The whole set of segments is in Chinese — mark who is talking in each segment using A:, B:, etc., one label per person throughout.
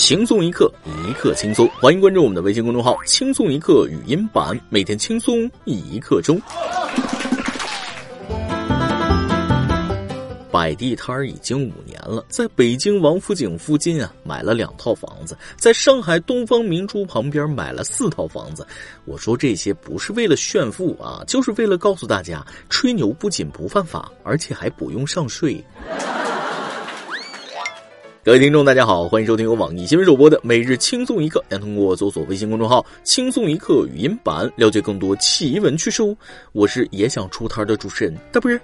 A: 轻松一刻，一刻轻松。欢迎关注我们的微信公众号“轻松一刻语音版”，每天轻松一刻钟。摆地摊儿已经五年了，在北京王府井附近啊买了两套房子，在上海东方明珠旁边买了四套房子。我说这些不是为了炫富啊，就是为了告诉大家，吹牛不仅不犯法，而且还不用上税。各位听众，大家好，欢迎收听由网易新闻首播的《每日轻松一刻》，将通过搜索微信公众号“轻松一刻”语音版了解更多奇闻趣事哦。我是也想出摊的主持人，大不是。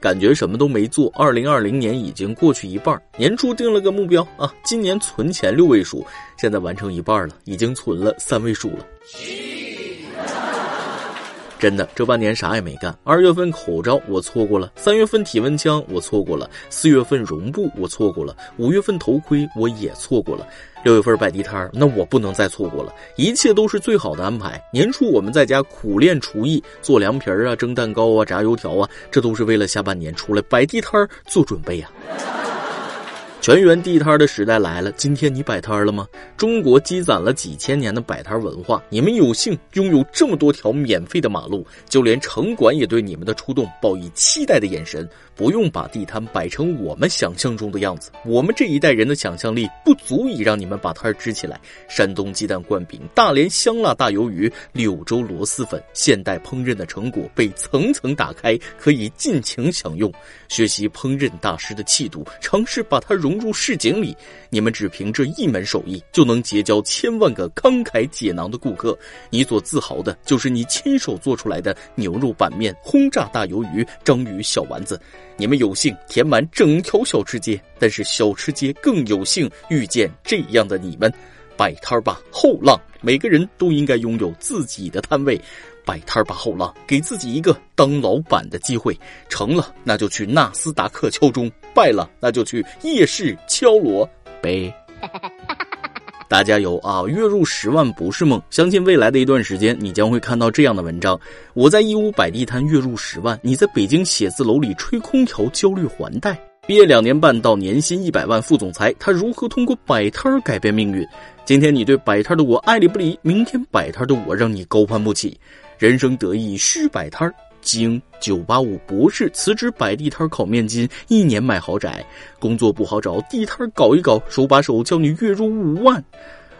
A: 感觉什么都没做，二零二零年已经过去一半。年初定了个目标啊，今年存钱六位数，现在完成一半了，已经存了三位数了。真的，这半年啥也没干。二月份口罩我错过了，三月份体温枪我错过了，四月份绒布我错过了，五月份头盔我也错过了。六月份摆地摊那我不能再错过了，一切都是最好的安排。年初我们在家苦练厨艺，做凉皮儿啊，蒸蛋糕啊，炸油条啊，这都是为了下半年出来摆地摊做准备啊。全员地摊的时代来了，今天你摆摊了吗？中国积攒了几千年的摆摊文化，你们有幸拥有这么多条免费的马路，就连城管也对你们的出动报以期待的眼神。不用把地摊摆成我们想象中的样子，我们这一代人的想象力不足以让你们把摊儿支起来。山东鸡蛋灌饼、大连香辣大鱿鱼、柳州螺蛳粉，现代烹饪的成果被层层打开，可以尽情享用。学习烹饪大师的气度，尝试把它融入市井里。你们只凭这一门手艺，就能结交千万个慷慨解囊的顾客。你所自豪的就是你亲手做出来的牛肉板面、轰炸大鱿鱼、章鱼小丸子。你们有幸填满整条小吃街，但是小吃街更有幸遇见这样的你们。摆摊吧，后浪！每个人都应该拥有自己的摊位。摆摊吧，后浪！给自己一个当老板的机会。成了，那就去纳斯达克敲钟；败了，那就去夜市敲锣呗。大家有啊，月入十万不是梦。相信未来的一段时间，你将会看到这样的文章：我在义乌摆地摊，月入十万；你在北京写字楼里吹空调，焦虑还贷。毕业两年半到年薪一百万副总裁，他如何通过摆摊儿改变命运？今天你对摆摊的我爱理不理，明天摆摊的我让你高攀不起。人生得意须摆摊儿。经九八五博士辞职摆地摊烤面筋，一年买豪宅。工作不好找，地摊搞一搞，手把手教你月入五万。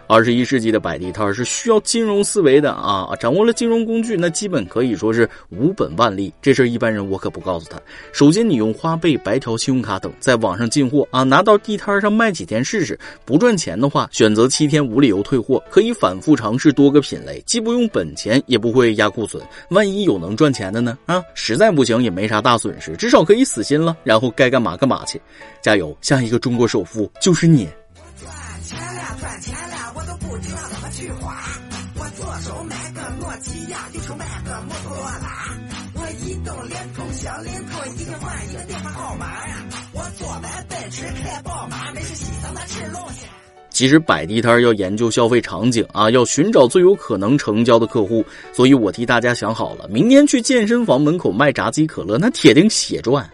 A: 二十一世纪的摆地摊是需要金融思维的啊！掌握了金融工具，那基本可以说是无本万利。这事一般人我可不告诉他。首先，你用花呗、白条、信用卡等在网上进货啊，拿到地摊上卖几天试试。不赚钱的话，选择七天无理由退货，可以反复尝试多个品类，既不用本钱，也不会压库存。万一有能赚钱的呢？啊，实在不行也没啥大损失，至少可以死心了，然后该干嘛干嘛去。加油，下一个中国首富就是你。
B: 去花，我左手买个诺基亚，右手买个摩托罗拉，我移动联通小灵通，一个换一个电话号码呀。我坐完奔驰开宝马，没事洗澡那吃龙虾。
A: 其实摆地摊要研究消费场景啊，要寻找最有可能成交的客户。所以我替大家想好了，明天去健身房门口卖炸鸡可乐，那铁定血赚。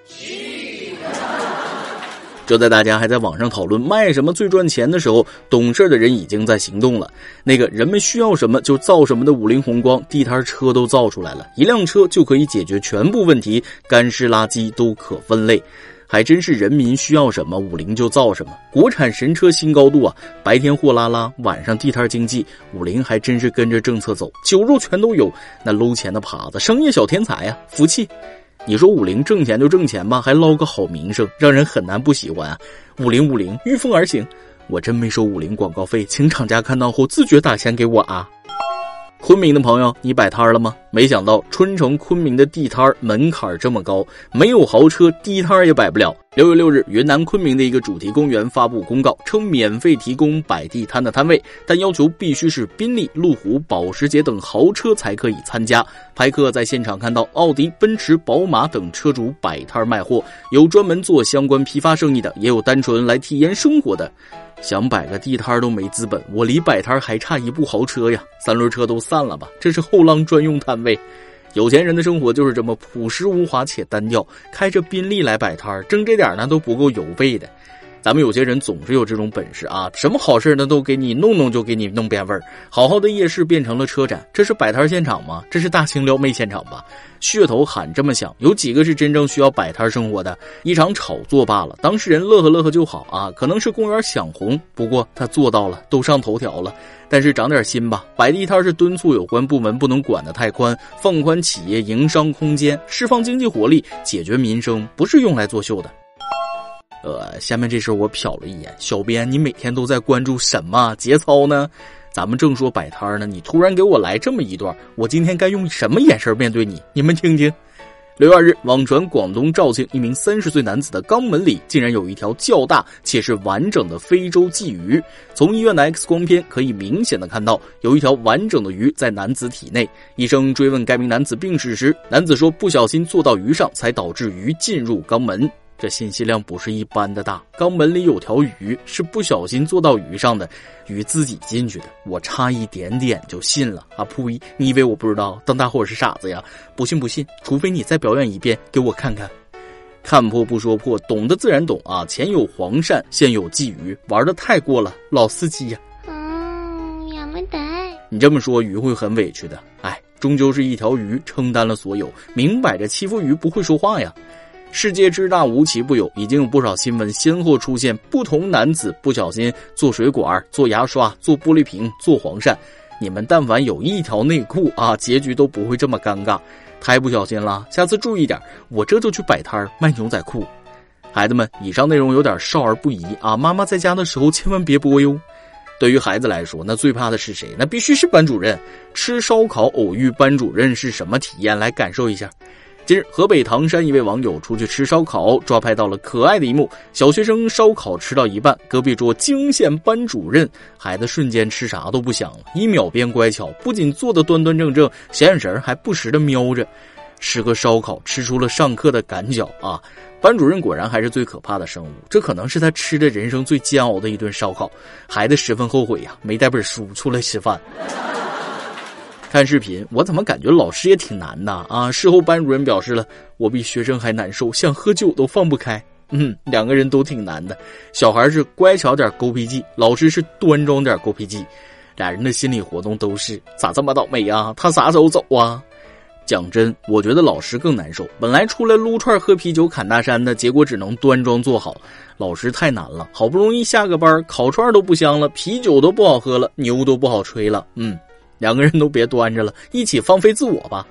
A: 就在大家还在网上讨论卖什么最赚钱的时候，懂事的人已经在行动了。那个人们需要什么就造什么的五菱宏光地摊车都造出来了，一辆车就可以解决全部问题，干湿垃圾都可分类。还真是人民需要什么，五菱就造什么。国产神车新高度啊！白天货拉拉，晚上地摊经济，五菱还真是跟着政策走，酒肉全都有。那搂钱的耙子，商业小天才呀，服气。你说五菱挣钱就挣钱吧，还捞个好名声，让人很难不喜欢啊！五菱五菱御风而行，我真没收五菱广告费，请厂家看到后自觉打钱给我啊！昆明的朋友，你摆摊了吗？没想到春城昆明的地摊门槛这么高，没有豪车，地摊也摆不了。六月六日，云南昆明的一个主题公园发布公告，称免费提供摆地摊的摊位，但要求必须是宾利、路虎、保时捷等豪车才可以参加。拍客在现场看到奥迪、奔驰、宝马等车主摆摊卖货，有专门做相关批发生意的，也有单纯来体验生活的。想摆个地摊都没资本，我离摆摊还差一部豪车呀！三轮车都散了吧？这是后浪专用摊位。有钱人的生活就是这么朴实无华且单调，开着宾利来摆摊挣这点呢都不够邮费的。咱们有些人总是有这种本事啊，什么好事呢都给你弄弄就给你弄变味儿。好好的夜市变成了车展，这是摆摊现场吗？这是大型撩妹现场吧？噱头喊这么响，有几个是真正需要摆摊生活的？一场炒作罢了，当事人乐呵乐呵就好啊。可能是公园想红，不过他做到了，都上头条了。但是长点心吧，摆地摊是敦促有关部门不能管得太宽，放宽企业营商空间，释放经济活力，解决民生，不是用来作秀的。呃，下面这事我瞟了一眼，小编，你每天都在关注什么节操呢？咱们正说摆摊呢，你突然给我来这么一段，我今天该用什么眼神面对你？你们听听。六月二日，网传广东肇庆一名三十岁男子的肛门里竟然有一条较大且是完整的非洲鲫鱼。从医院的 X 光片可以明显的看到，有一条完整的鱼在男子体内。医生追问该名男子病史时，男子说不小心坐到鱼上，才导致鱼进入肛门。这信息量不是一般的大，肛门里有条鱼，是不小心坐到鱼上的，鱼自己进去的，我差一点点就信了啊！呸！你以为我不知道？当大伙是傻子呀？不信不信，除非你再表演一遍给我看看。看破不说破，懂得自然懂啊！前有黄鳝，现有鲫鱼，玩的太过了，老司机呀！嗯，也没得。你这么说，鱼会很委屈的。哎，终究是一条鱼承担了所有，明摆着欺负鱼不会说话呀。世界之大，无奇不有，已经有不少新闻先后出现不同男子不小心做水管、做牙刷、做玻璃瓶、做黄鳝。你们但凡有一条内裤啊，结局都不会这么尴尬。太不小心了，下次注意点。我这就去摆摊卖牛仔裤。孩子们，以上内容有点少儿不宜啊，妈妈在家的时候千万别播哟。对于孩子来说，那最怕的是谁？那必须是班主任。吃烧烤偶遇班主任是什么体验？来感受一下。近日，河北唐山一位网友出去吃烧烤，抓拍到了可爱的一幕：小学生烧烤吃到一半，隔壁桌惊现班主任，孩子瞬间吃啥都不想了，一秒变乖巧，不仅坐得端端正正，小眼神还不时的瞄着。吃个烧烤吃出了上课的感脚啊！班主任果然还是最可怕的生物，这可能是他吃的人生最煎熬的一顿烧烤，孩子十分后悔呀，没带本书出来吃饭。看视频，我怎么感觉老师也挺难的啊？事后班主任表示了，我比学生还难受，想喝酒都放不开。嗯，两个人都挺难的。小孩是乖巧点狗脾气，老师是端庄点狗脾气，俩人的心理活动都是咋这么倒霉呀？他啥时候走啊？讲真，我觉得老师更难受。本来出来撸串喝啤酒侃大山的，结果只能端庄坐好。老师太难了，好不容易下个班，烤串都不香了，啤酒都不好喝了，牛都不好吹了。嗯。两个人都别端着了，一起放飞自我吧。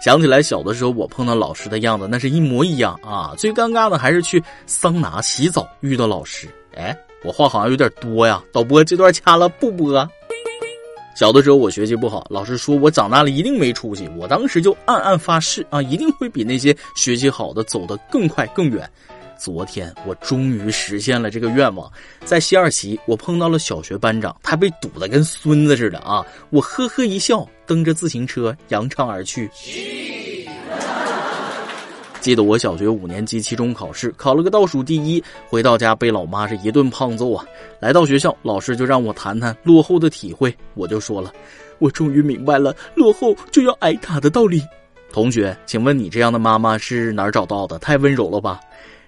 A: 想起来小的时候，我碰到老师的样子，那是一模一样啊。最尴尬的还是去桑拿洗澡遇到老师。哎，我话好像有点多呀，导播这段掐了不播。小的时候我学习不好，老师说我长大了一定没出息，我当时就暗暗发誓啊，一定会比那些学习好的走得更快更远。昨天我终于实现了这个愿望，在西二旗，我碰到了小学班长，他被堵得跟孙子似的啊！我呵呵一笑，蹬着自行车扬长而去。记得我小学五年级期中考试考了个倒数第一，回到家被老妈是一顿胖揍啊！来到学校，老师就让我谈谈落后的体会，我就说了，我终于明白了落后就要挨打的道理。同学，请问你这样的妈妈是哪儿找到的？太温柔了吧！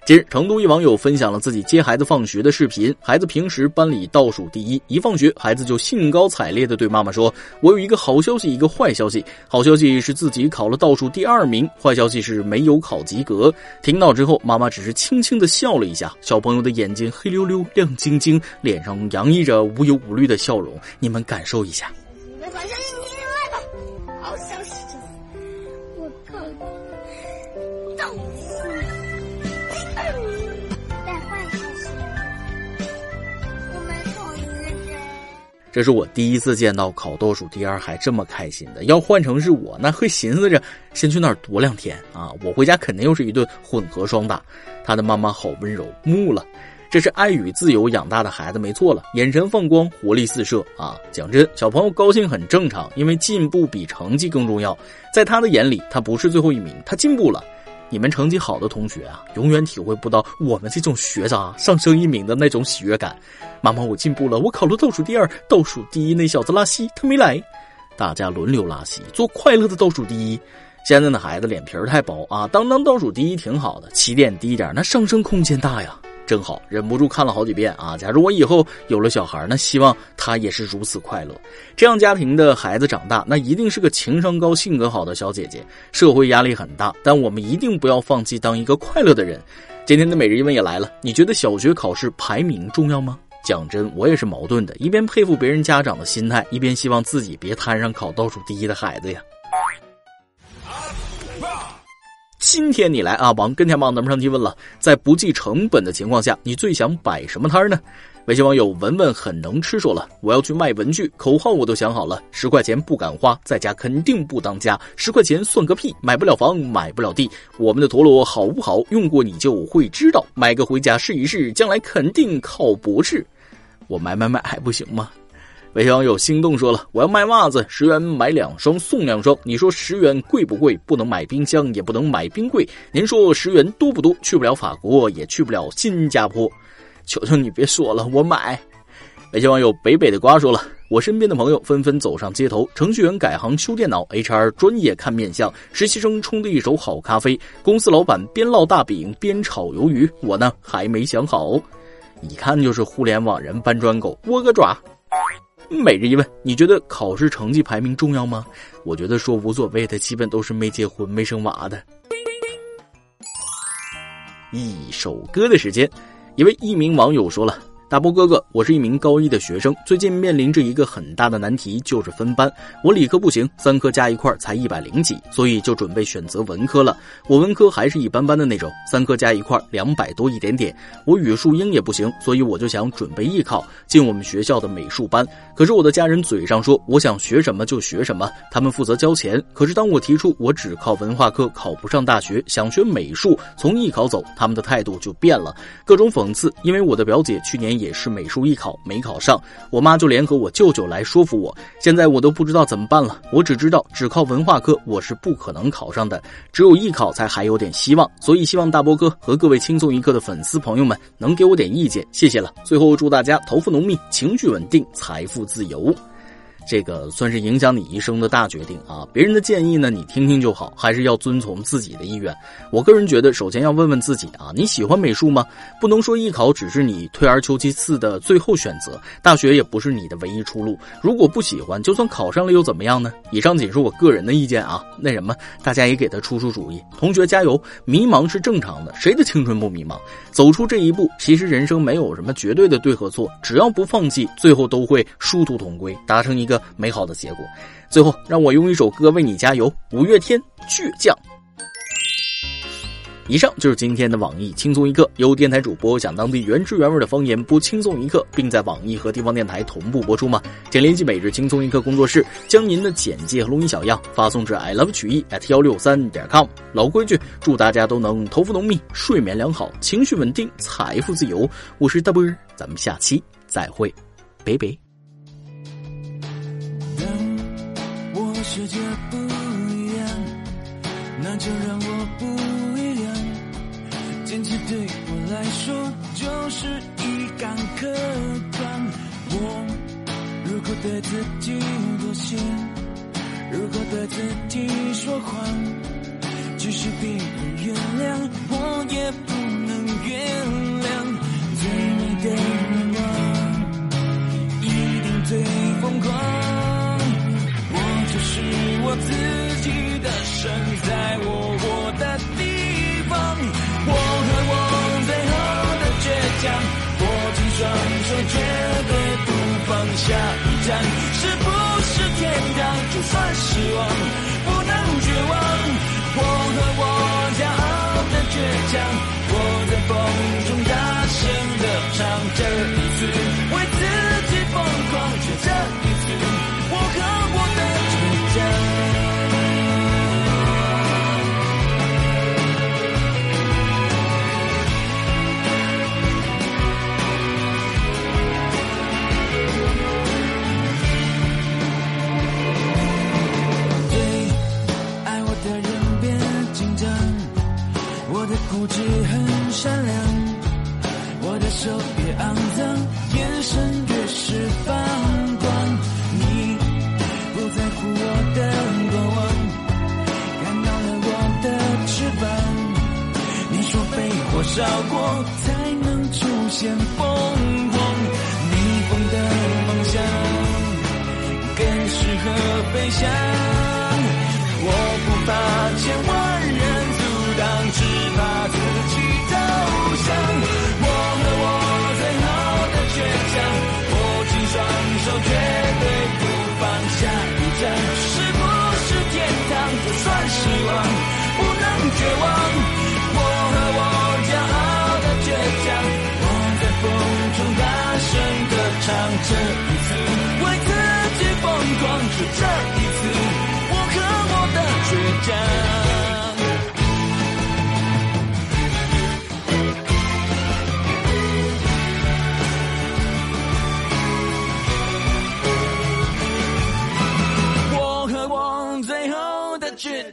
A: 近日，成都一网友分享了自己接孩子放学的视频。孩子平时班里倒数第一，一放学，孩子就兴高采烈地对妈妈说：“我有一个好消息，一个坏消息。好消息是自己考了倒数第二名，坏消息是没有考及格。”听到之后，妈妈只是轻轻地笑了一下。小朋友的眼睛黑溜溜、亮晶晶，脸上洋溢着无忧无虑的笑容。你们感受一下。这是我第一次见到考倒数第二还这么开心的。要换成是我，那会寻思着先去那儿躲两天啊！我回家肯定又是一顿混合双打。他的妈妈好温柔，木了。这是爱与自由养大的孩子，没错了。眼神放光，活力四射啊！讲真，小朋友高兴很正常，因为进步比成绩更重要。在他的眼里，他不是最后一名，他进步了。你们成绩好的同学啊，永远体会不到我们这种学渣上升一名的那种喜悦感。妈妈，我进步了，我考了倒数第二，倒数第一那小子拉稀，他没来。大家轮流拉稀，做快乐的倒数第一。现在的孩子脸皮太薄啊，当当倒数第一挺好的，起点低点，那上升空间大呀。真好，忍不住看了好几遍啊！假如我以后有了小孩，那希望他也是如此快乐。这样家庭的孩子长大，那一定是个情商高、性格好的小姐姐。社会压力很大，但我们一定不要放弃当一个快乐的人。今天的每日一问也来了，你觉得小学考试排名重要吗？讲真，我也是矛盾的，一边佩服别人家长的心态，一边希望自己别摊上考倒数第一的孩子呀。今天你来啊，往跟帖榜咱们上提问了，在不计成本的情况下，你最想摆什么摊呢？微信网友文文很能吃说了，我要去卖文具，口号我都想好了，十块钱不敢花，在家肯定不当家，十块钱算个屁，买不了房，买不了地，我们的陀螺好不好？用过你就会知道，买个回家试一试，将来肯定靠博士。我买买买还不行吗？微信网友心动说了：“我要卖袜子，十元买两双送两双。你说十元贵不贵？不能买冰箱，也不能买冰柜。您说十元多不多？去不了法国，也去不了新加坡。求求你别说了，我买。”微信网友北北的瓜说了：“我身边的朋友纷纷走上街头，程序员改行修电脑，HR 专业看面相，实习生冲的一手好咖啡，公司老板边烙大饼边炒鱿鱼。我呢还没想好，一看就是互联网人搬砖狗，窝个爪。”每日一问：你觉得考试成绩排名重要吗？我觉得说无所谓的，基本都是没结婚没生娃的。一首歌的时间，一位一名网友说了。大波哥哥，我是一名高一的学生，最近面临着一个很大的难题，就是分班。我理科不行，三科加一块才一百零几，所以就准备选择文科了。我文科还是一般般的那种，三科加一块两百多一点点。我语数英也不行，所以我就想准备艺考进我们学校的美术班。可是我的家人嘴上说我想学什么就学什么，他们负责交钱。可是当我提出我只靠文化课考不上大学，想学美术从艺考走，他们的态度就变了，各种讽刺。因为我的表姐去年。也是美术艺考没考上，我妈就联合我舅舅来说服我。现在我都不知道怎么办了。我只知道只靠文化课我是不可能考上的，只有艺考才还有点希望。所以希望大波哥和各位轻松一刻的粉丝朋友们能给我点意见，谢谢了。最后祝大家头发浓密，情绪稳定，财富自由。这个算是影响你一生的大决定啊！别人的建议呢，你听听就好，还是要遵从自己的意愿。我个人觉得，首先要问问自己啊，你喜欢美术吗？不能说艺考只是你退而求其次的最后选择，大学也不是你的唯一出路。如果不喜欢，就算考上了又怎么样呢？以上仅是我个人的意见啊。那什么，大家也给他出出主意。同学加油，迷茫是正常的，谁的青春不迷茫？走出这一步，其实人生没有什么绝对的对和错，只要不放弃，最后都会殊途同归，达成一个。美好的结果。最后，让我用一首歌为你加油。五月天，倔强。以上就是今天的网易轻松一刻，由电台主播讲当地原汁原味的方言播轻松一刻，并在网易和地方电台同步播出吗？请联系每日轻松一刻工作室，将您的简介和录音小样发送至 i love 曲艺 at 幺六三点 com。老规矩，祝大家都能头发浓密，睡眠良好，情绪稳定，财富自由。我是大波儿，咱们下期再会，拜拜。世界不一样，那就让我不一样。坚持对我来说就是一杆客观。我如果对自己妥协，如果对自己说谎，即使别人原谅，我也不能原谅。生在我。烧过，才能出
C: 现凤凰。逆风的方向，更适合飞翔。我不怕千万人阻挡，只怕。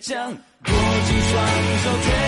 C: 将握紧双手，绝。